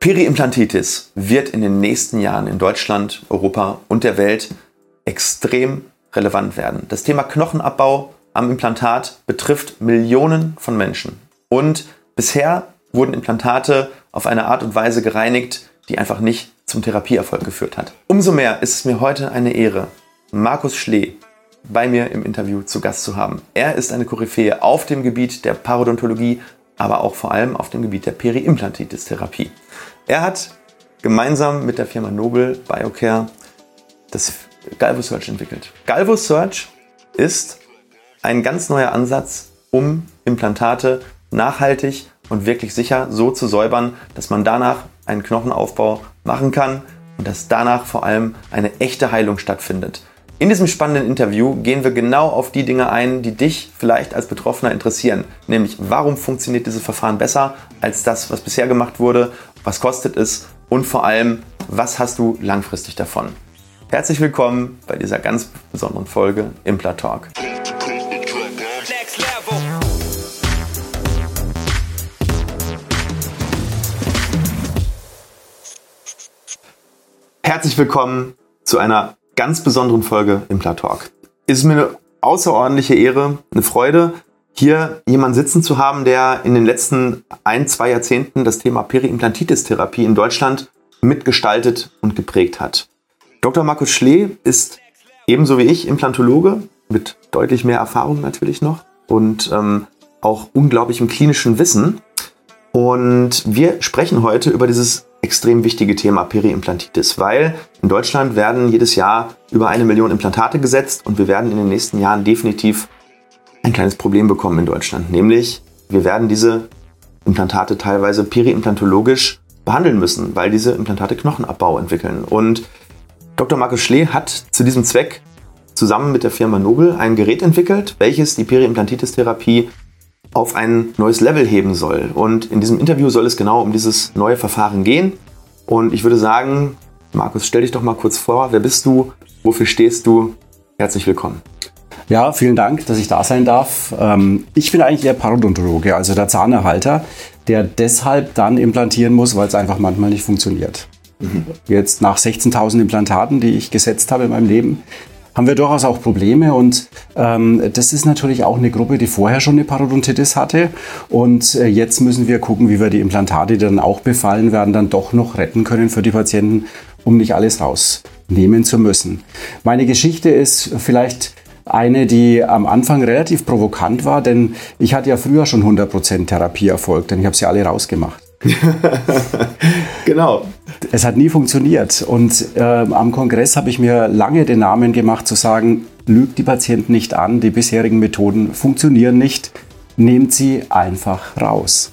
Periimplantitis wird in den nächsten Jahren in Deutschland, Europa und der Welt extrem relevant werden. Das Thema Knochenabbau am Implantat betrifft Millionen von Menschen. Und bisher wurden Implantate auf eine Art und Weise gereinigt, die einfach nicht zum Therapieerfolg geführt hat. Umso mehr ist es mir heute eine Ehre, Markus Schlee bei mir im Interview zu Gast zu haben. Er ist eine Koryphäe auf dem Gebiet der Parodontologie, aber auch vor allem auf dem Gebiet der Periimplantitis-Therapie. Er hat gemeinsam mit der Firma Nobel Biocare das Galvo Search entwickelt. Galvo Search ist ein ganz neuer Ansatz, um Implantate nachhaltig und wirklich sicher so zu säubern, dass man danach einen Knochenaufbau machen kann und dass danach vor allem eine echte Heilung stattfindet. In diesem spannenden Interview gehen wir genau auf die Dinge ein, die dich vielleicht als Betroffener interessieren. Nämlich, warum funktioniert dieses Verfahren besser als das, was bisher gemacht wurde? Was kostet es? Und vor allem, was hast du langfristig davon? Herzlich willkommen bei dieser ganz besonderen Folge Impla Talk. Herzlich willkommen zu einer ganz besonderen Folge im Talk. Es ist mir eine außerordentliche Ehre, eine Freude, hier jemanden sitzen zu haben, der in den letzten ein, zwei Jahrzehnten das Thema Periimplantitis-Therapie in Deutschland mitgestaltet und geprägt hat. Dr. Markus Schlee ist ebenso wie ich Implantologe mit deutlich mehr Erfahrung natürlich noch und ähm, auch unglaublichem klinischen Wissen. Und wir sprechen heute über dieses extrem wichtige Thema Periimplantitis, weil in Deutschland werden jedes Jahr über eine Million Implantate gesetzt und wir werden in den nächsten Jahren definitiv ein kleines Problem bekommen in Deutschland, nämlich wir werden diese Implantate teilweise periimplantologisch behandeln müssen, weil diese Implantate Knochenabbau entwickeln. Und Dr. Markus Schlee hat zu diesem Zweck zusammen mit der Firma Nobel ein Gerät entwickelt, welches die Periimplantitis-Therapie auf ein neues Level heben soll. Und in diesem Interview soll es genau um dieses neue Verfahren gehen. Und ich würde sagen, Markus, stell dich doch mal kurz vor. Wer bist du? Wofür stehst du? Herzlich willkommen. Ja, vielen Dank, dass ich da sein darf. Ähm, ich bin eigentlich der Parodontologe, also der Zahnerhalter, der deshalb dann implantieren muss, weil es einfach manchmal nicht funktioniert. Mhm. Jetzt nach 16.000 Implantaten, die ich gesetzt habe in meinem Leben, haben wir durchaus auch Probleme und ähm, das ist natürlich auch eine Gruppe, die vorher schon eine Parodontitis hatte und äh, jetzt müssen wir gucken, wie wir die Implantate, die dann auch befallen werden, dann doch noch retten können für die Patienten, um nicht alles rausnehmen zu müssen. Meine Geschichte ist vielleicht eine, die am Anfang relativ provokant war, denn ich hatte ja früher schon 100% Therapieerfolg, denn ich habe sie alle rausgemacht. genau. Es hat nie funktioniert. Und äh, am Kongress habe ich mir lange den Namen gemacht, zu sagen, lügt die Patienten nicht an, die bisherigen Methoden funktionieren nicht, nehmt sie einfach raus.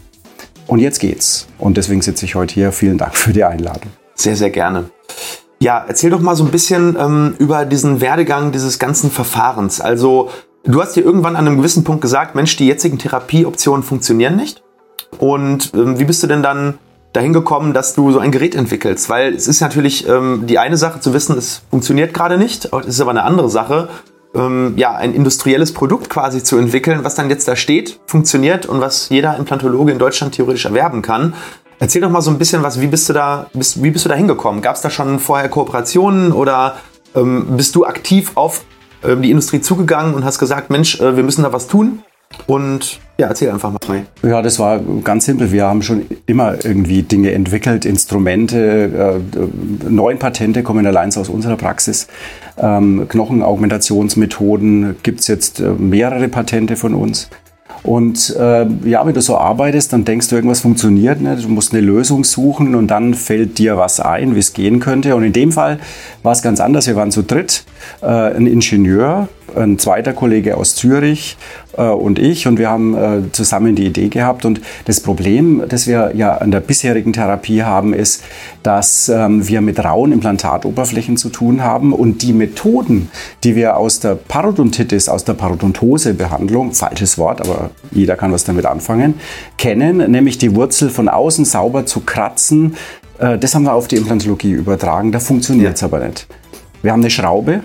Und jetzt geht's. Und deswegen sitze ich heute hier. Vielen Dank für die Einladung. Sehr, sehr gerne. Ja, erzähl doch mal so ein bisschen ähm, über diesen Werdegang dieses ganzen Verfahrens. Also, du hast dir irgendwann an einem gewissen Punkt gesagt, Mensch, die jetzigen Therapieoptionen funktionieren nicht. Und ähm, wie bist du denn dann dahin gekommen, dass du so ein Gerät entwickelst? Weil es ist natürlich ähm, die eine Sache zu wissen, es funktioniert gerade nicht. Es ist aber eine andere Sache, ähm, ja, ein industrielles Produkt quasi zu entwickeln, was dann jetzt da steht, funktioniert und was jeder Implantologe in Deutschland theoretisch erwerben kann. Erzähl doch mal so ein bisschen was, wie bist du da, bist, wie bist du da hingekommen? Gab es da schon vorher Kooperationen oder ähm, bist du aktiv auf ähm, die Industrie zugegangen und hast gesagt, Mensch, äh, wir müssen da was tun? Und ja, erzähl einfach mal. Ja, das war ganz simpel. Wir haben schon immer irgendwie Dinge entwickelt, Instrumente, äh, neun Patente kommen allein aus unserer Praxis. Ähm, Knochenaugmentationsmethoden gibt es jetzt äh, mehrere Patente von uns. Und äh, ja, wenn du so arbeitest, dann denkst du, irgendwas funktioniert nicht. Du musst eine Lösung suchen und dann fällt dir was ein, wie es gehen könnte. Und in dem Fall war es ganz anders. Wir waren zu dritt. Äh, ein Ingenieur, ein zweiter Kollege aus Zürich äh, und ich und wir haben äh, zusammen die Idee gehabt. Und das Problem, das wir ja an der bisherigen Therapie haben, ist, dass ähm, wir mit rauen Implantatoberflächen zu tun haben und die Methoden, die wir aus der Parodontitis, aus der Parodontosebehandlung, falsches Wort, aber jeder kann was damit anfangen, kennen, nämlich die Wurzel von außen sauber zu kratzen. Äh, das haben wir auf die Implantologie übertragen, da funktioniert es ja. aber nicht. Wir haben eine Schraube,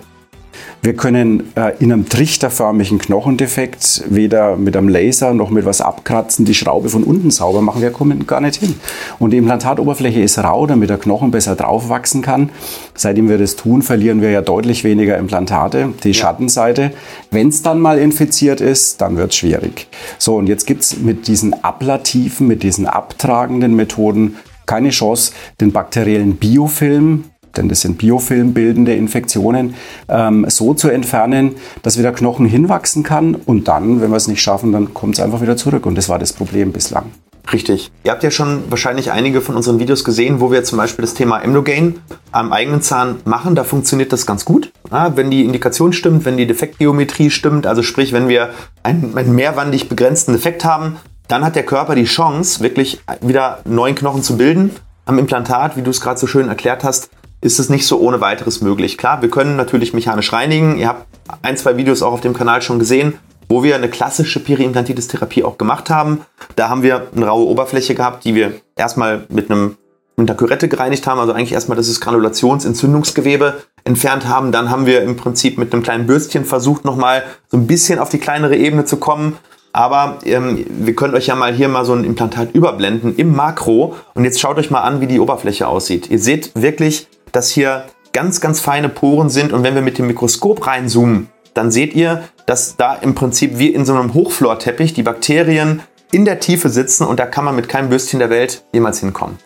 Wir können äh, in einem trichterförmigen Knochendefekt weder mit einem Laser noch mit was abkratzen, die Schraube von unten sauber machen. Wir kommen gar nicht hin. Und die Implantatoberfläche ist rau, damit der Knochen besser draufwachsen kann. Seitdem wir das tun, verlieren wir ja deutlich weniger Implantate. Die ja. Schattenseite. Wenn es dann mal infiziert ist, dann wird es schwierig. So, und jetzt gibt es mit diesen ablativen, mit diesen abtragenden Methoden keine Chance, den bakteriellen Biofilm denn das sind biofilmbildende Infektionen, ähm, so zu entfernen, dass wieder Knochen hinwachsen kann und dann, wenn wir es nicht schaffen, dann kommt es einfach wieder zurück und das war das Problem bislang. Richtig. Ihr habt ja schon wahrscheinlich einige von unseren Videos gesehen, wo wir zum Beispiel das Thema Emdogain am eigenen Zahn machen. Da funktioniert das ganz gut. Ja, wenn die Indikation stimmt, wenn die Defektgeometrie stimmt, also sprich, wenn wir einen, einen mehrwandig begrenzten Defekt haben, dann hat der Körper die Chance, wirklich wieder neuen Knochen zu bilden. Am Implantat, wie du es gerade so schön erklärt hast, ist es nicht so ohne weiteres möglich. Klar, wir können natürlich mechanisch reinigen. Ihr habt ein, zwei Videos auch auf dem Kanal schon gesehen, wo wir eine klassische Periimplantitis-Therapie auch gemacht haben. Da haben wir eine raue Oberfläche gehabt, die wir erstmal mit einem mit einer Kürette gereinigt haben, also eigentlich erstmal das Granulationsentzündungsgewebe entfernt haben. Dann haben wir im Prinzip mit einem kleinen Bürstchen versucht, nochmal so ein bisschen auf die kleinere Ebene zu kommen. Aber ähm, wir können euch ja mal hier mal so ein Implantat überblenden im Makro. Und jetzt schaut euch mal an, wie die Oberfläche aussieht. Ihr seht wirklich, dass hier ganz, ganz feine Poren sind. Und wenn wir mit dem Mikroskop reinzoomen, dann seht ihr, dass da im Prinzip wie in so einem Hochflorteppich die Bakterien in der Tiefe sitzen und da kann man mit keinem Bürstchen der Welt jemals hinkommen.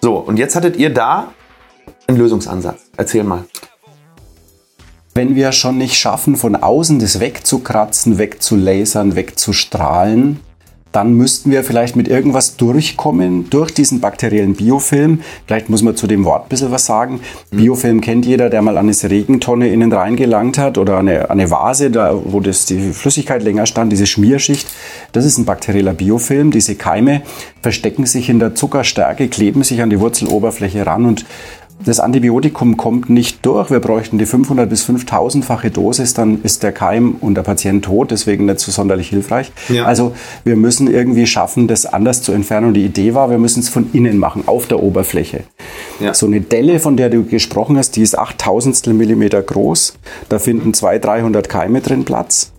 So, und jetzt hattet ihr da einen Lösungsansatz. Erzähl mal. Wenn wir schon nicht schaffen, von außen das wegzukratzen, wegzulasern, wegzustrahlen, dann müssten wir vielleicht mit irgendwas durchkommen, durch diesen bakteriellen Biofilm. Vielleicht muss man zu dem Wort ein bisschen was sagen. Mhm. Biofilm kennt jeder, der mal an eine Regentonne innen reingelangt hat oder eine, eine Vase, da, wo das, die Flüssigkeit länger stand, diese Schmierschicht. Das ist ein bakterieller Biofilm. Diese Keime verstecken sich in der Zuckerstärke, kleben sich an die Wurzeloberfläche ran und das Antibiotikum kommt nicht durch. Wir bräuchten die 500 bis 5000-fache Dosis, dann ist der Keim und der Patient tot, deswegen nicht so sonderlich hilfreich. Ja. Also wir müssen irgendwie schaffen, das anders zu entfernen. Und die Idee war, wir müssen es von innen machen, auf der Oberfläche. Ja. So eine Delle, von der du gesprochen hast, die ist 8000 Millimeter groß. Da finden 200, 300 Keime drin Platz.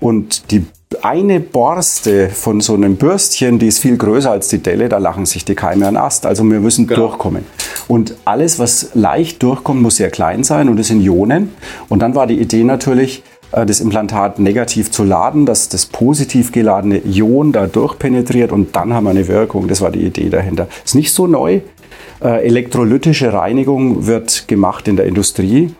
Und die eine Borste von so einem Bürstchen, die ist viel größer als die Delle, da lachen sich die Keime an Ast. Also wir müssen genau. durchkommen. Und alles, was leicht durchkommt, muss sehr klein sein und das sind Ionen. Und dann war die Idee natürlich, äh, das Implantat negativ zu laden, dass das positiv geladene Ion da durchpenetriert und dann haben wir eine Wirkung. Das war die Idee dahinter. Ist nicht so neu. Äh, elektrolytische Reinigung wird gemacht in der Industrie.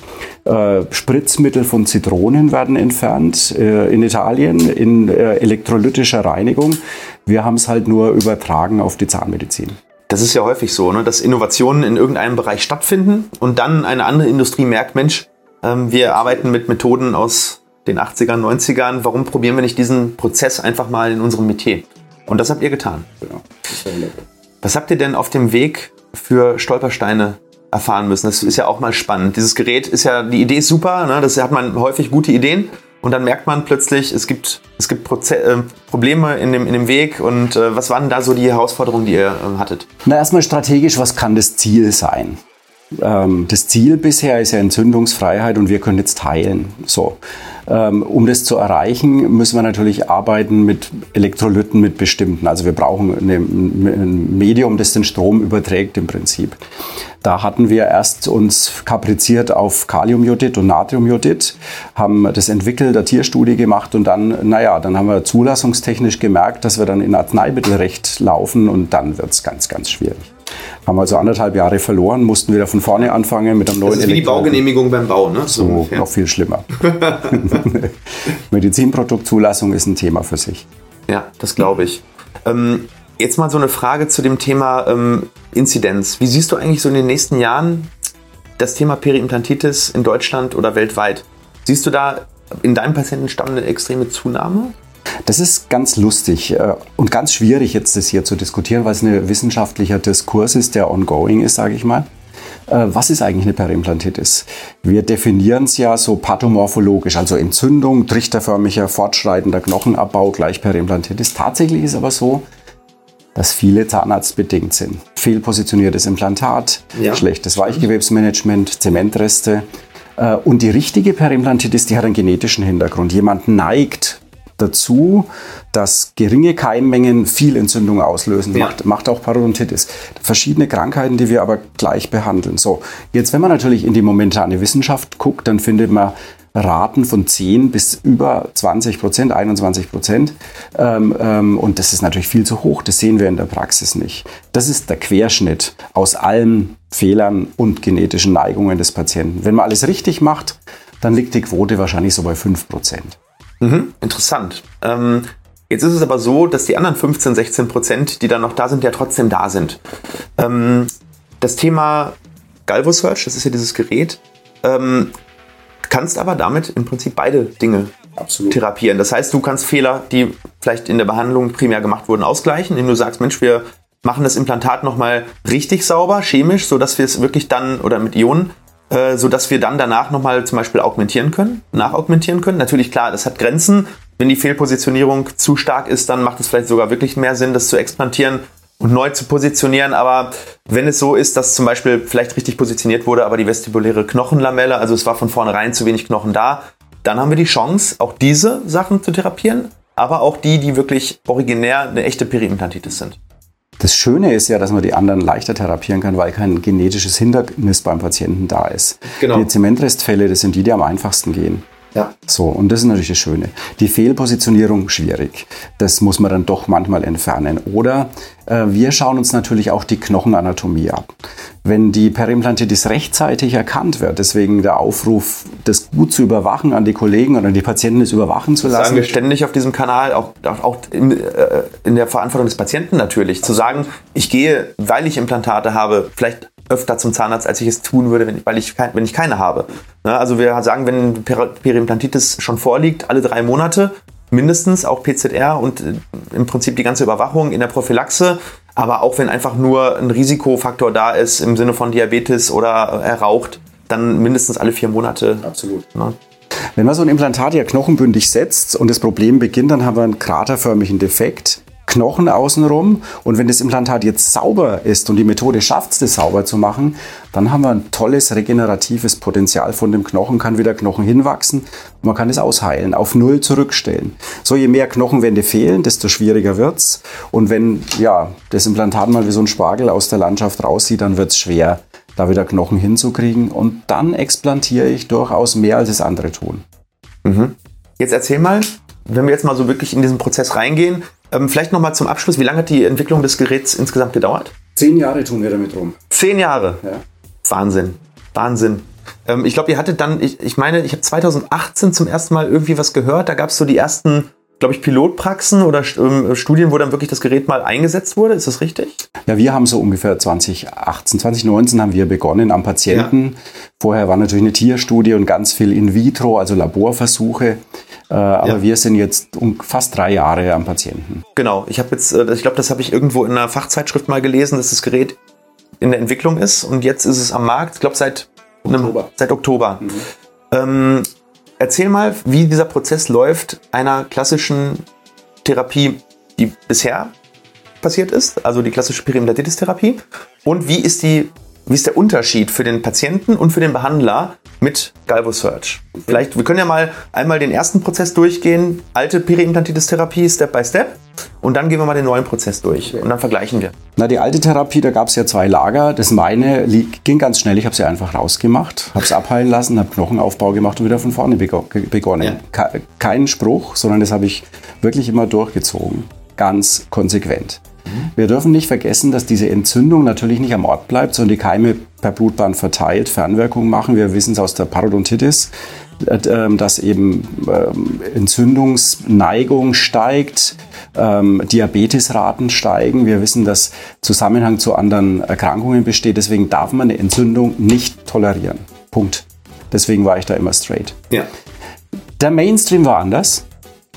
Äh, Spritzmittel von Zitronen werden entfernt äh, in Italien in elektrolytischer Reinigung. Wir haben es halt nur übertragen auf die Zahnmedizin. Das ist ja häufig so, ne? dass Innovationen in irgendeinem Bereich stattfinden und dann eine andere Industrie merkt, Mensch, ähm, wir arbeiten mit Methoden aus den 80ern, 90ern, warum probieren wir nicht diesen Prozess einfach mal in unserem Metier? Und das habt ihr getan. Genau. Was habt ihr denn auf dem Weg für Stolpersteine erfahren müssen. Das ist ja auch mal spannend. Dieses Gerät ist ja, die Idee ist super, ne? das hat man häufig gute Ideen und dann merkt man plötzlich, es gibt, es gibt Proze äh, Probleme in dem, in dem Weg und äh, was waren da so die Herausforderungen, die ihr äh, hattet? Na, erstmal strategisch, was kann das Ziel sein? Ähm, das Ziel bisher ist ja Entzündungsfreiheit und wir können jetzt teilen. So. Ähm, um das zu erreichen, müssen wir natürlich arbeiten mit Elektrolyten, mit bestimmten. Also wir brauchen ein Medium, das den Strom überträgt im Prinzip. Da hatten wir erst uns kapriziert auf Kaliumjodid und Natriumjodid, haben das entwickelt, eine Tierstudie gemacht und dann, naja, dann haben wir zulassungstechnisch gemerkt, dass wir dann in Arzneimittelrecht laufen und dann wird es ganz, ganz schwierig. Haben also anderthalb Jahre verloren, mussten wieder von vorne anfangen mit einem neuen Das ist wie die Baugenehmigung beim Bau, ne? So, ungefähr. noch viel schlimmer. Medizinproduktzulassung ist ein Thema für sich. Ja, das glaube ich. Ähm, jetzt mal so eine Frage zu dem Thema ähm, Inzidenz. Wie siehst du eigentlich so in den nächsten Jahren das Thema Periimplantitis in Deutschland oder weltweit? Siehst du da in deinem Patientenstamm eine extreme Zunahme? Das ist ganz lustig äh, und ganz schwierig jetzt das hier zu diskutieren, weil es ein wissenschaftlicher Diskurs ist, der ongoing ist, sage ich mal. Äh, was ist eigentlich eine Periimplantitis? Wir definieren es ja so pathomorphologisch, also Entzündung, trichterförmiger, fortschreitender Knochenabbau gleich Periimplantitis. Tatsächlich ist aber so, dass viele zahnarztbedingt sind. Fehlpositioniertes Implantat, ja. schlechtes Weichgewebsmanagement, Zementreste, Äh, und die richtige Perimplantitis, die hat einen genetischen Hintergrund. Jemand neigt dazu, dass geringe Keimmengen viel Entzündung auslösen. Ja. Macht, macht auch Parodontitis. Verschiedene Krankheiten, die wir aber gleich behandeln. So, jetzt wenn man natürlich in die momentane Wissenschaft guckt, dann findet man Raten von 10 bis über 20 Prozent, 21 Prozent. Ähm, ähm, und das ist natürlich viel zu hoch. Das sehen wir in der Praxis nicht. Das ist der Querschnitt aus allen Fehlern und genetischen Neigungen des Patienten. Wenn man alles richtig macht, dann liegt die Quote wahrscheinlich so bei 5 Prozent. Mhm, interessant. Ähm, jetzt ist es aber so, dass die anderen 15, 16 Prozent, die dann noch da sind, ja trotzdem da sind. Ähm, das Thema Galvo Search, das ist ja dieses Gerät, ähm, kannst aber damit im Prinzip beide Dinge Absolut. therapieren. Das heißt, du kannst Fehler, die vielleicht in der Behandlung primär gemacht wurden, ausgleichen, indem du sagst, Mensch, wir machen das Implantat nochmal richtig sauber, chemisch, sodass wir es wirklich dann, oder mit Ionen, äh, sodass wir dann danach nochmal zum Beispiel augmentieren können, nachaugmentieren können. Natürlich, klar, das hat Grenzen. Wenn die Fehlpositionierung zu stark ist, dann macht es vielleicht sogar wirklich mehr Sinn, das zu explantieren und neu zu positionieren. Aber wenn es so ist, dass zum Beispiel vielleicht richtig positioniert wurde, aber die vestibuläre Knochenlamelle, also es war von vornherein zu wenig Knochen da, dann haben wir die Chance, auch diese Sachen zu therapieren, aber auch die, die wirklich originär eine echte Periimplantitis sind. Das Schöne ist ja, dass man die anderen leichter therapieren kann, weil kein genetisches Hindernis beim Patienten da ist. Genau. Die Zementrestfälle, das sind die, die am einfachsten gehen. Ja. So, und das ist natürlich das Schöne. Die Fehlpositionierung schwierig. Das muss man dann doch manchmal entfernen. Oder äh, wir schauen uns natürlich auch die Knochenanatomie ab. Wenn die Perimplantitis rechtzeitig erkannt wird, deswegen der Aufruf, das gut zu überwachen an die Kollegen oder an die Patienten, es überwachen zu lassen. Das sagen wir ständig auf diesem Kanal, auch, auch in, äh, in der Verantwortung des Patienten natürlich, zu sagen, ich gehe, weil ich Implantate habe, vielleicht öfter zum Zahnarzt, als ich es tun würde, wenn, weil ich, wenn ich keine habe. Ne, also wir sagen, wenn Periimplantitis schon vorliegt, alle drei Monate mindestens, auch PZR und äh, im Prinzip die ganze Überwachung in der Prophylaxe. Aber auch wenn einfach nur ein Risikofaktor da ist im Sinne von Diabetes oder er raucht, dann mindestens alle vier Monate. Absolut. Ne? Wenn man so ein Implantat ja knochenbündig setzt und das Problem beginnt, dann haben wir einen kraterförmigen Defekt Knochen außenrum. Und wenn das Implantat jetzt sauber ist und die Methode schafft es, das sauber zu machen, dann haben wir ein tolles regeneratives Potenzial von dem Knochen, kann wieder Knochen hinwachsen und man kann es ausheilen, auf Null zurückstellen. So, je mehr Knochenwände fehlen, desto schwieriger wird es. Und wenn ja, das Implantat mal wie so ein Spargel aus der Landschaft raussieht, dann wird es schwer, da wieder Knochen hinzukriegen. Und dann explantiere ich durchaus mehr, als es andere tun. Mhm. Jetzt erzähl mal, wenn wir jetzt mal so wirklich in diesen Prozess reingehen, ähm, vielleicht nochmal zum Abschluss, wie lange hat die Entwicklung des Geräts insgesamt gedauert? Zehn Jahre tun wir damit rum. Zehn Jahre? Ja. Wahnsinn. Wahnsinn. Ähm, ich glaube, ihr hattet dann, ich, ich meine, ich habe 2018 zum ersten Mal irgendwie was gehört. Da gab es so die ersten glaube ich, Pilotpraxen oder ähm, Studien, wo dann wirklich das Gerät mal eingesetzt wurde. Ist das richtig? Ja, wir haben so ungefähr 2018, 2019 haben wir begonnen am Patienten. Ja. Vorher war natürlich eine Tierstudie und ganz viel in vitro, also Laborversuche. Äh, aber ja. wir sind jetzt um fast drei Jahre am Patienten. Genau. Ich habe jetzt, äh, ich glaube, das habe ich irgendwo in einer Fachzeitschrift mal gelesen, dass das Gerät in der Entwicklung ist und jetzt ist es am Markt. Ich glaube seit Oktober. Einem, seit Oktober. Mhm. Ähm, erzähl mal, wie dieser Prozess läuft einer klassischen Therapie, die bisher passiert ist, also die klassische Periimplantitis-Therapie. Und wie ist die wie ist der Unterschied für den Patienten und für den Behandler mit Galvo Search? Vielleicht, wir können ja mal einmal den ersten Prozess durchgehen, alte Periimplantitis-Therapie Step by Step, und dann gehen wir mal den neuen Prozess durch und dann vergleichen wir. Na, die alte Therapie, da gab es ja zwei Lager. Das meine ging ganz schnell, ich habe sie einfach rausgemacht, habe es abheilen lassen, habe Knochenaufbau gemacht und wieder von vorne begonnen. Ja. Kein Spruch, sondern das habe ich wirklich immer durchgezogen. Ganz konsequent. Wir dürfen nicht vergessen, dass diese Entzündung natürlich nicht am Ort bleibt, sondern die Keime per Blutbahn verteilt Fernwirkungen machen. Wir wissen es aus der Parodontitis, äh, ähm, dass eben ähm, Entzündungsneigung steigt, ähm, Diabetesraten steigen. Wir wissen, dass Zusammenhang zu anderen Erkrankungen besteht. Deswegen darf man eine Entzündung nicht tolerieren. Punkt. Deswegen war ich da immer straight. Ja. Der Mainstream war anders.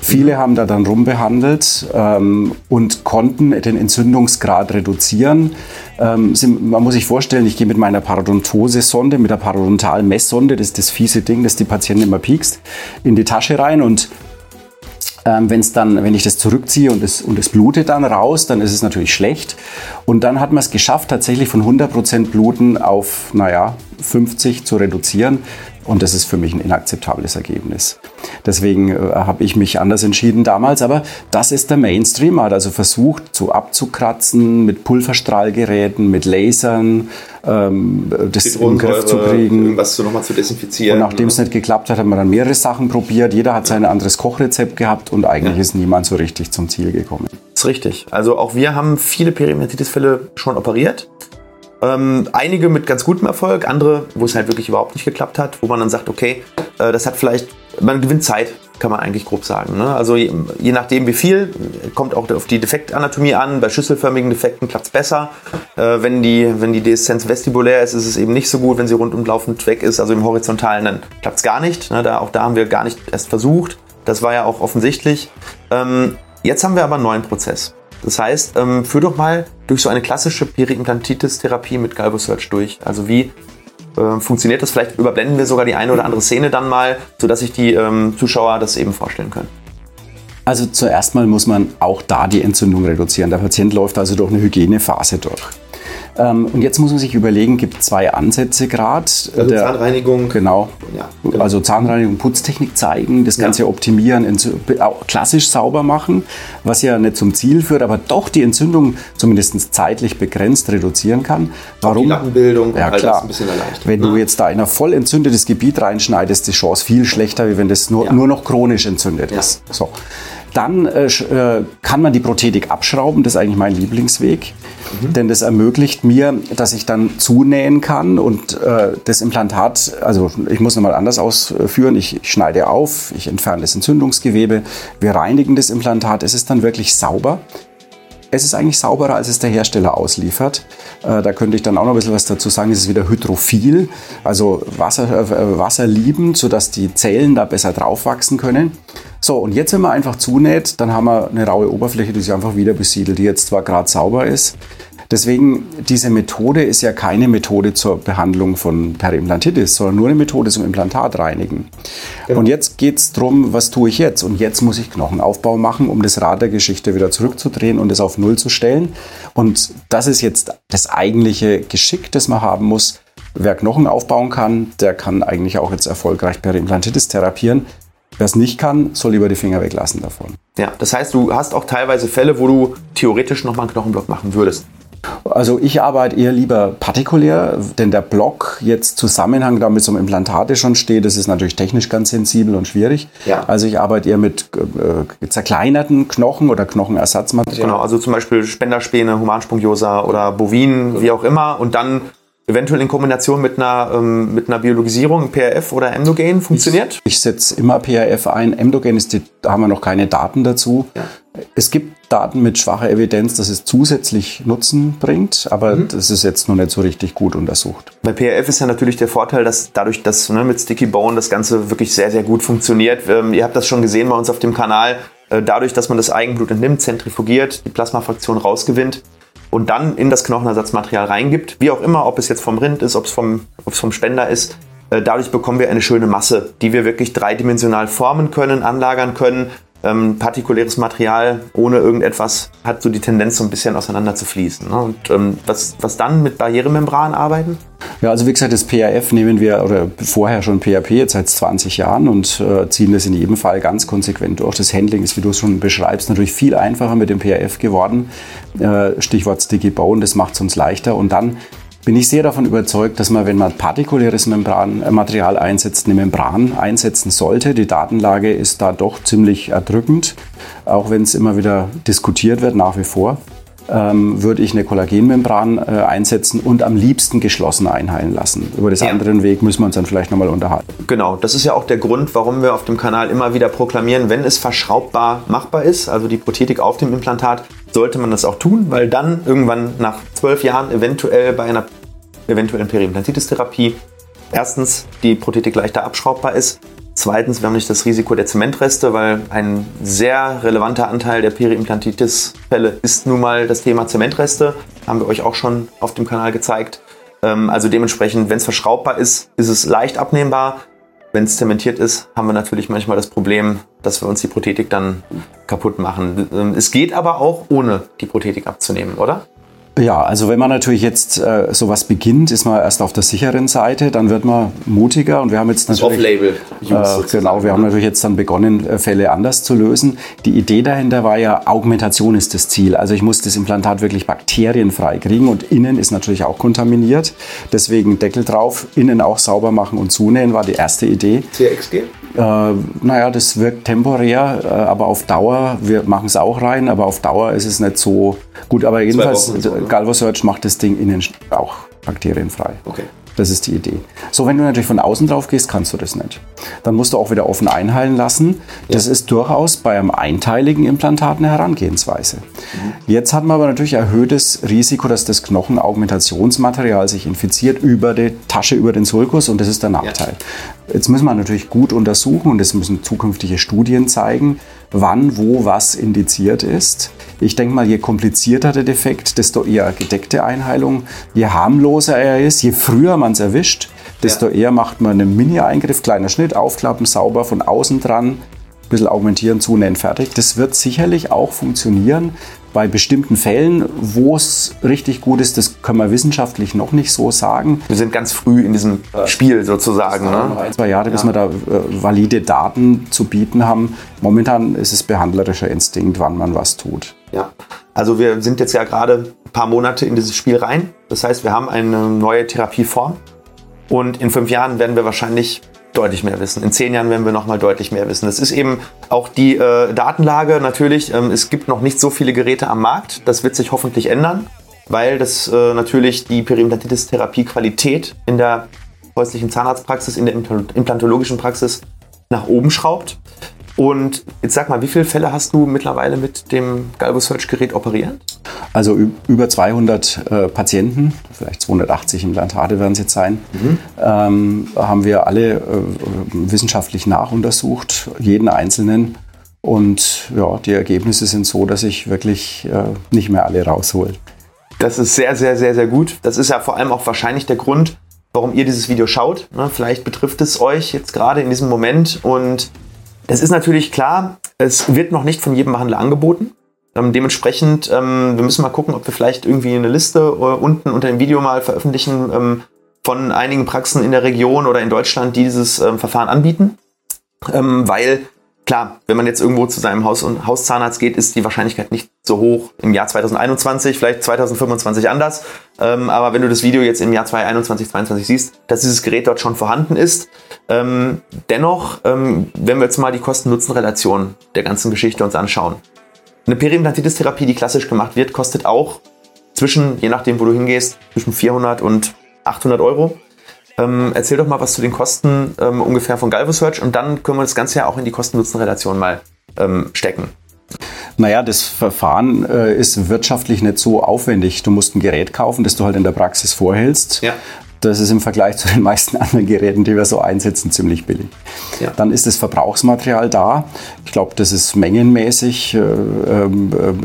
Viele haben da dann rumbehandelt ähm, und konnten den Entzündungsgrad reduzieren. Ähm, man muss sich vorstellen, ich gehe mit meiner Parodontose-Sonde, mit der Parodontal-Messsonde, das ist das fiese Ding, das die Patienten immer piekst, in die Tasche rein und ähm, wenn's dann, wenn ich das zurückziehe und es, und es blutet dann raus, dann ist es natürlich schlecht. Und dann hat man es geschafft, tatsächlich von 100% Bluten auf, naja, 50 zu reduzieren. Und das ist für mich ein inakzeptables Ergebnis. Deswegen äh, habe ich mich anders entschieden damals. Aber das ist der Mainstream. Man hat also versucht, so abzukratzen mit Pulverstrahlgeräten, mit Lasern, ähm, das in den Griff zu kriegen. Irgendwas so nochmal zu desinfizieren. Und nachdem es nicht geklappt hat, hat man dann mehrere Sachen probiert. Jeder hat sein anderes Kochrezept gehabt und eigentlich ja. ist niemand so richtig zum Ziel gekommen. Das ist richtig. Also auch wir haben viele Perimatitis-Fälle schon operiert. Ähm, einige mit ganz gutem Erfolg, andere, wo es halt wirklich überhaupt nicht geklappt hat, wo man dann sagt, okay, äh, das hat vielleicht, man gewinnt Zeit, kann man eigentlich grob sagen. Ne? Also je, je, nachdem wie viel, kommt auch auf die Defektanatomie an. Bei schüsselförmigen Defekten klappt es besser. Äh, wenn, die, wenn die Deeszenz vestibulär ist, ist es eben nicht so gut. Wenn sie rundumlaufend weg ist, also im horizontalen, dann klappt es gar nicht. Ne? Da, auch da haben wir gar nicht erst versucht. Das war ja auch offensichtlich. Ähm, jetzt haben wir aber einen neuen Prozess. Das heißt, ähm, führ doch mal durch so eine klassische Periimplantitis-Therapie mit Galvosearch durch. Also wie äh, funktioniert das? Vielleicht überblenden wir sogar die eine oder andere Szene dann mal, sodass sich die ähm, Zuschauer das eben vorstellen können. Also zuerst mal muss man auch da die Entzündung reduzieren. Der Patient läuft also durch eine Hygienephase durch. Ähm, und jetzt muss man sich überlegen, gibt zwei Ansätze gerade. Also der, Zahnreinigung. Genau. Ja, genau. Also Zahnreinigung, Putztechnik zeigen, das Ganze ja. optimieren, klassisch sauber machen, was ja nicht zum Ziel führt, aber doch die Entzündung zumindest zeitlich begrenzt reduzieren kann. Warum? Die Lappenbildung ja, klar. ein bisschen erleichtert. Wenn du jetzt da in ein voll entzündetes Gebiet reinschneidest, ist die Chance viel schlechter, wie wenn das nur, nur noch chronisch entzündet ist. So. Dann äh, äh, kann man die Prothetik abschrauben, das ist eigentlich mein Lieblingsweg, mhm. denn das ermöglicht mir, dass ich dann zunähen kann und äh, das Implantat, also ich muss nochmal anders ausführen, ich, ich schneide auf, ich entferne das Entzündungsgewebe, wir reinigen das Implantat, es ist dann wirklich sauber. Es ist eigentlich sauberer, als es der Hersteller ausliefert. Äh, da könnte ich dann auch noch ein bisschen was dazu sagen. Es ist wieder hydrophil, also Wasser, äh, wasserliebend, sodass die Zellen da besser drauf wachsen können. So, und jetzt, wenn man einfach zunäht, dann haben wir eine raue Oberfläche, die sich einfach wieder besiedelt, die jetzt zwar gerade sauber ist. Deswegen, diese Methode ist ja keine Methode zur Behandlung von Periimplantitis, sondern nur eine Methode zum Implantat reinigen. Genau. Und jetzt geht es darum, was tue ich jetzt? Und jetzt muss ich Knochenaufbau machen, um das Rad der Geschichte wieder zurückzudrehen und es auf Null zu stellen. Und das ist jetzt das eigentliche Geschick, das man haben muss. Wer Knochen aufbauen kann, der kann eigentlich auch jetzt erfolgreich Periimplantitis therapieren. Wer es nicht kann, soll lieber die Finger weglassen davon. Ja, das heißt, du hast auch teilweise Fälle, wo du theoretisch nochmal einen Knochenblock machen würdest. Also ich arbeite eher lieber partikulär, denn der Block jetzt Zusammenhang damit zum Implantate schon steht, das ist natürlich technisch ganz sensibel und schwierig. Ja. Also ich arbeite eher mit äh, zerkleinerten Knochen oder Knochenersatzmaterial. Genau, also zum Beispiel Spenderspäne, Humanspongiosa oder Bovin, wie auch immer. Und dann eventuell in Kombination mit einer, ähm, mit einer Biologisierung, PRF oder Endogen funktioniert? Ich, ich setze immer PRF ein. Endogen ist die, da haben wir noch keine Daten dazu. Ja. Es gibt Daten mit schwacher Evidenz, dass es zusätzlich Nutzen bringt, aber mhm. das ist jetzt noch nicht so richtig gut untersucht. Bei PRF ist ja natürlich der Vorteil, dass dadurch, dass ne, mit Sticky Bone das Ganze wirklich sehr, sehr gut funktioniert. Ähm, ihr habt das schon gesehen bei uns auf dem Kanal. Äh, dadurch, dass man das Eigenblut entnimmt, zentrifugiert, die Plasmafraktion rausgewinnt, und dann in das Knochenersatzmaterial reingibt, wie auch immer, ob es jetzt vom Rind ist, ob es vom, ob es vom Spender ist. Äh, dadurch bekommen wir eine schöne Masse, die wir wirklich dreidimensional formen können, anlagern können. Ähm, partikuläres Material ohne irgendetwas hat so die Tendenz, so ein bisschen auseinander zu fließen. Ne? Und ähm, was, was dann mit Barrieremembran arbeiten? Ja, also wie gesagt, das PRF nehmen wir oder vorher schon PHP jetzt seit 20 Jahren und äh, ziehen das in jedem Fall ganz konsequent durch. Das Handling ist, wie du es schon beschreibst, natürlich viel einfacher mit dem PRF geworden. Äh, Stichwort Sticky Bone, das macht es uns leichter. Und dann bin ich sehr davon überzeugt, dass man, wenn man partikuläres Membran, äh, Material einsetzt, eine Membran einsetzen sollte. Die Datenlage ist da doch ziemlich erdrückend, auch wenn es immer wieder diskutiert wird, nach wie vor ähm, würde ich eine Kollagenmembran äh, einsetzen und am liebsten geschlossen einheilen lassen. Über das ja. andere Weg müssen wir uns dann vielleicht nochmal unterhalten. Genau, das ist ja auch der Grund, warum wir auf dem Kanal immer wieder proklamieren, wenn es verschraubbar machbar ist, also die Prothetik auf dem Implantat, sollte man das auch tun, weil dann irgendwann nach zwölf Jahren eventuell bei einer eventuellen Periimplantitis-Therapie erstens die Prothetik leichter abschraubbar ist Zweitens, wir haben nicht das Risiko der Zementreste, weil ein sehr relevanter Anteil der Periimplantitis-Fälle ist nun mal das Thema Zementreste. Haben wir euch auch schon auf dem Kanal gezeigt. Ähm, also dementsprechend, wenn es verschraubbar ist, ist es leicht abnehmbar. Wenn es zementiert ist, haben wir natürlich manchmal das Problem, dass wir uns die Prothetik dann kaputt machen. Ähm, es geht aber auch ohne die Prothetik abzunehmen, oder? Ja, also wenn man natürlich jetzt äh, sowas beginnt, ist man erst auf der sicheren Seite, dann wird man mutiger und wir haben jetzt natürlich. Äh, genau, wir haben natürlich jetzt dann begonnen, äh, Fälle anders zu lösen. Die Idee dahinter war ja, Augmentation ist das Ziel. Also ich muss das Implantat wirklich bakterienfrei kriegen und innen ist natürlich auch kontaminiert. Deswegen Deckel drauf, innen auch sauber machen und zunähen war die erste Idee. CXG? Äh, naja, das wirkt temporär, äh, aber auf Dauer, wir machen es auch rein, aber auf Dauer ist es nicht so gut. Aber jedenfalls, so, ne? Galvosearch macht das Ding innen auch bakterienfrei. Okay. Das ist die Idee. So, wenn du natürlich von außen drauf gehst, kannst du das nicht. Dann musst du auch wieder offen einheilen lassen. Das ja. ist durchaus bei einem einteiligen Implantat eine Herangehensweise. Mhm. Jetzt hat man aber natürlich erhöhtes Risiko, dass das Knochenaugmentationsmaterial sich infiziert über die Tasche, über den Sulkus und das ist der Nachteil. Ja. Jetzt müssen wir natürlich gut untersuchen und das müssen zukünftige Studien zeigen, wann, wo, was indiziert ist. Ich denke mal, je komplizierter der Defekt, desto eher gedeckte Einheilung. Je harmloser er ist, je früher man es erwischt, desto ja. eher macht man einen Mini-Eingriff, kleiner Schnitt, aufklappen, sauber von außen dran, ein bisschen augmentieren, zunähen, fertig. Das wird sicherlich auch funktionieren bei bestimmten Fällen, wo es richtig gut ist, das können wir wissenschaftlich noch nicht so sagen. Wir sind ganz früh in diesem Spiel sozusagen. Ne? Noch ein, zwei Jahre, bis wir da äh, valide Daten zu bieten haben. Momentan ist es behandlerischer Instinkt, wann man was tut. Ja, also wir sind jetzt ja gerade ein paar Monate in dieses Spiel rein. Das heißt, wir haben eine neue Therapieform. Und in fünf Jahren werden wir wahrscheinlich deutlich mehr wissen. In zehn Jahren werden wir noch mal deutlich mehr wissen. Das ist eben auch die äh, Datenlage natürlich. Ähm, es gibt noch nicht so viele Geräte am Markt. Das wird sich hoffentlich ändern, weil das äh, natürlich die Periimplantitis-Therapie-Qualität in der häuslichen Zahnarztpraxis, in der implantologischen Praxis nach oben schraubt. Und jetzt sag mal, wie viele Fälle hast du mittlerweile mit dem Galvo-Search-Gerät operiert? Also über 200 äh, Patienten, vielleicht 280 Implantate werden es jetzt sein, mhm. ähm, haben wir alle äh, wissenschaftlich nachuntersucht, jeden einzelnen. Und ja, die Ergebnisse sind so, dass ich wirklich äh, nicht mehr alle raushole. Das ist sehr, sehr, sehr, sehr gut. Das ist ja vor allem auch wahrscheinlich der Grund, warum ihr dieses Video schaut. Ne? Vielleicht betrifft es euch jetzt gerade in diesem Moment und es ist natürlich klar, es wird noch nicht von jedem Behandler angeboten. Ähm, dementsprechend, ähm, wir müssen mal gucken, ob wir vielleicht irgendwie eine Liste äh, unten unter dem Video mal veröffentlichen ähm, von einigen Praxen in der Region oder in Deutschland, die dieses Verfahren anbieten. Weil Klar, wenn man jetzt irgendwo zu seinem Haus- und Hauszahnarzt geht, ist die Wahrscheinlichkeit nicht so hoch im Jahr 2021, vielleicht 2025 anders. Ähm, aber wenn du das Video jetzt im Jahr 2021, 2022 siehst, dass dieses Gerät dort schon vorhanden ist, ähm, dennoch, ähm, wenn wir jetzt mal die Kosten-Nutzen-Relation der ganzen Geschichte uns anschauen. Eine Periimplantitis-Therapie, die klassisch gemacht wird, kostet auch zwischen, je nachdem, wo du hingehst, zwischen 400 und 800 Euro. Ähm, erzähl doch mal was zu den Kosten ähm, ungefähr von Galvo Search und dann können wir das Ganze ja auch in die Kosten-Nutzen-Relation mal ähm, stecken. Naja, das Verfahren äh, ist wirtschaftlich nicht so aufwendig. Du musst ein Gerät kaufen, das du halt in der Praxis vorhältst. Ja. Das ist im Vergleich zu den meisten anderen Geräten, die wir so einsetzen, ziemlich billig. Ja. Dann ist das Verbrauchsmaterial da. Ich glaube, das ist mengenmäßig äh, äh,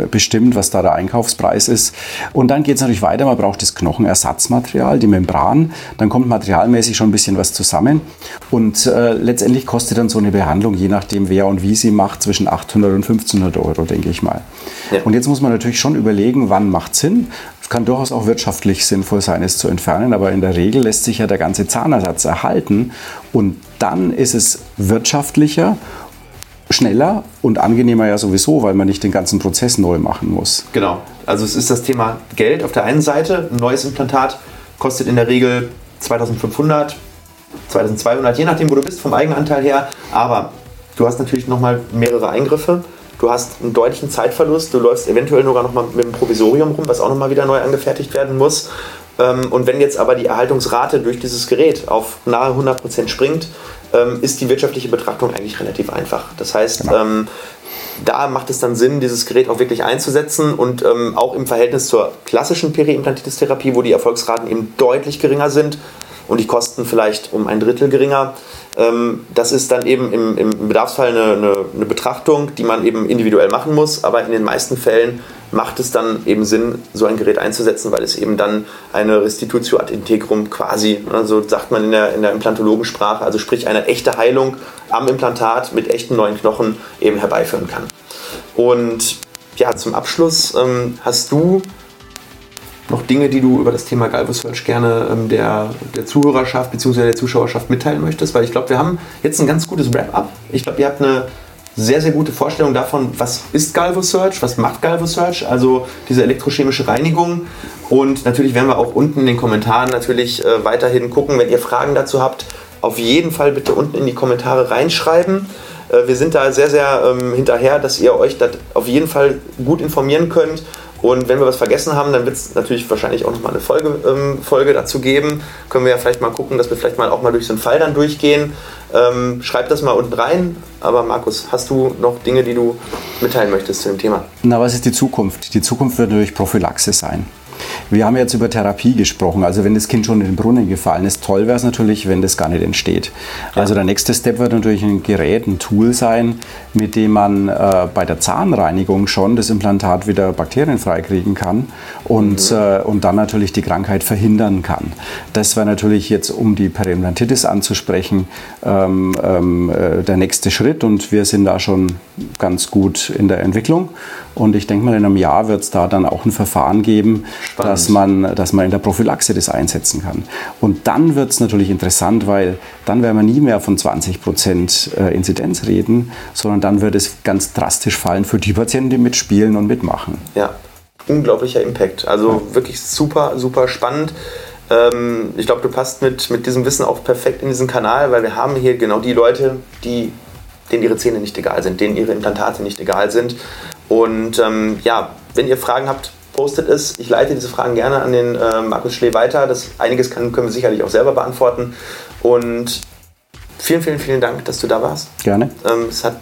bestimmt, was da der Einkaufspreis ist. Und dann geht es natürlich weiter. Man braucht das Knochenersatzmaterial, die Membran. Dann kommt materialmäßig schon ein bisschen was zusammen. Und äh, letztendlich kostet dann so eine Behandlung, je nachdem wer und wie sie macht, zwischen 800 und 1500 Euro, denke ich mal. Ja. Und jetzt muss man natürlich schon überlegen, wann macht Sinn kann durchaus auch wirtschaftlich sinnvoll sein, es zu entfernen, aber in der Regel lässt sich ja der ganze Zahnersatz erhalten und dann ist es wirtschaftlicher schneller und angenehmer ja sowieso, weil man nicht den ganzen Prozess neu machen muss. Genau. Also es ist das Thema Geld auf der einen Seite. Ein neues Implantat kostet in der Regel 2500, 2200, je nachdem, wo du bist, vom Eigenanteil her. Aber du hast natürlich nochmal mehrere Eingriffe. Du hast einen deutlichen Zeitverlust, du läufst eventuell sogar noch mal mit dem Provisorium rum, was auch noch mal wieder neu angefertigt werden muss. Ähm, und wenn jetzt aber die Erhaltungsrate durch dieses Gerät auf nahe 100% springt, ähm, ist die wirtschaftliche Betrachtung eigentlich relativ einfach. Das heißt, genau. Da macht es dann Sinn, dieses Gerät auch wirklich einzusetzen und auch im Verhältnis zur klassischen Periimplantitis-Therapie, wo die Erfolgsraten eben deutlich geringer sind und die Kosten vielleicht um ein Drittel geringer, das ist dann eben im, im Bedarfsfall eine, eine, eine, Betrachtung, die man eben individuell machen muss, aber in den meisten Fällen macht es dann eben Sinn, so ein Gerät einzusetzen, weil es eben dann eine Restitutio ad integrum quasi, ne, so sagt man in der, in der Implantologensprache, also sprich eine echte Heilung am Implantat mit echten neuen Knochen eben herbeiführen kann. Und ja, zum Abschluss ähm, hast du noch Dinge, die du über das Thema Galvo Search gerne ähm, der, der Zuhörerschaft bzw. der Zuschauerschaft mitteilen möchtest? Weil ich glaube, wir haben jetzt ein ganz gutes Wrap-up. Ich glaube, ihr habt eine sehr, sehr gute Vorstellung davon, was ist Galvo Search, was macht Galvo Search, also diese elektrochemische Reinigung. Und natürlich werden wir auch unten in den Kommentaren natürlich äh, weiterhin gucken, wenn ihr Fragen dazu habt, auf jeden Fall bitte unten in die Kommentare reinschreiben. Äh, wir sind da sehr, sehr ähm, hinterher, dass ihr euch da auf jeden Fall gut informieren könnt. Und wenn wir was vergessen haben, dann wird es natürlich wahrscheinlich auch nochmal eine Folge, ähm, Folge dazu geben. Können wir ja vielleicht mal gucken, dass wir vielleicht mal auch mal durch so einen Fall dann durchgehen. Ähm, schreib das mal unten rein. Aber Markus, hast du noch Dinge, die du mitteilen möchtest zu dem Thema? Na, was ist die Zukunft? Die Zukunft wird natürlich Prophylaxe sein. Wir haben jetzt über Therapie gesprochen. Also wenn das Kind schon in den Brunnen gefallen ist, toll wäre es natürlich, wenn das gar nicht entsteht. Ja. Also der nächste Step wird natürlich ein Gerät, ein Tool sein, mit dem man äh, bei der Zahnreinigung schon das Implantat wieder bakterienfrei kriegen kann und, mhm. äh, und dann natürlich die Krankheit verhindern kann. Das wäre natürlich jetzt, um die Periimplantitis anzusprechen, ähm, ähm, äh, der nächste Schritt und wir sind da schon ganz gut in der Entwicklung. Und ich denke mal, in einem Jahr wird es da dann auch ein Verfahren geben, dass man, dass man in der Prophylaxe das einsetzen kann. Und dann wird es natürlich interessant, weil dann werden wir nie mehr von 20 Prozent äh, Inzidenz reden, sondern dann wird es ganz drastisch fallen für die Patienten, die mitspielen und mitmachen. Ja, unglaublicher Impact. Also ja. wirklich super, super spannend. Ähm, ich glaube, du passt mit, mit diesem Wissen auch perfekt in diesen Kanal, weil wir haben hier genau die Leute, die denen ihre Zähne nicht egal sind, denen ihre Implantate nicht egal sind. Und ähm, ja, wenn ihr Fragen habt, postet es. Ich leite diese Fragen gerne an den äh, Markus Schlee weiter. Das, einiges kann, können wir sicherlich auch selber beantworten. Und vielen, vielen, vielen Dank, dass du da warst. Gerne. Ähm, es hat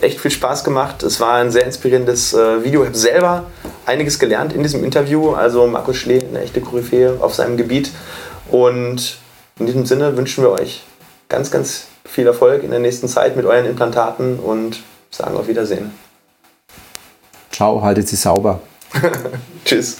echt viel Spaß gemacht. Es war ein sehr inspirierendes äh, Video. Ich habe selber einiges gelernt in diesem Interview. Also Markus Schlee, eine echte Koryphäe auf seinem Gebiet. Und in diesem Sinne wünschen wir euch ganz, ganz viel Erfolg in der nächsten Zeit mit euren Implantaten und sagen auf Wiedersehen. Ciao, haltet sie sauber. Tschüss.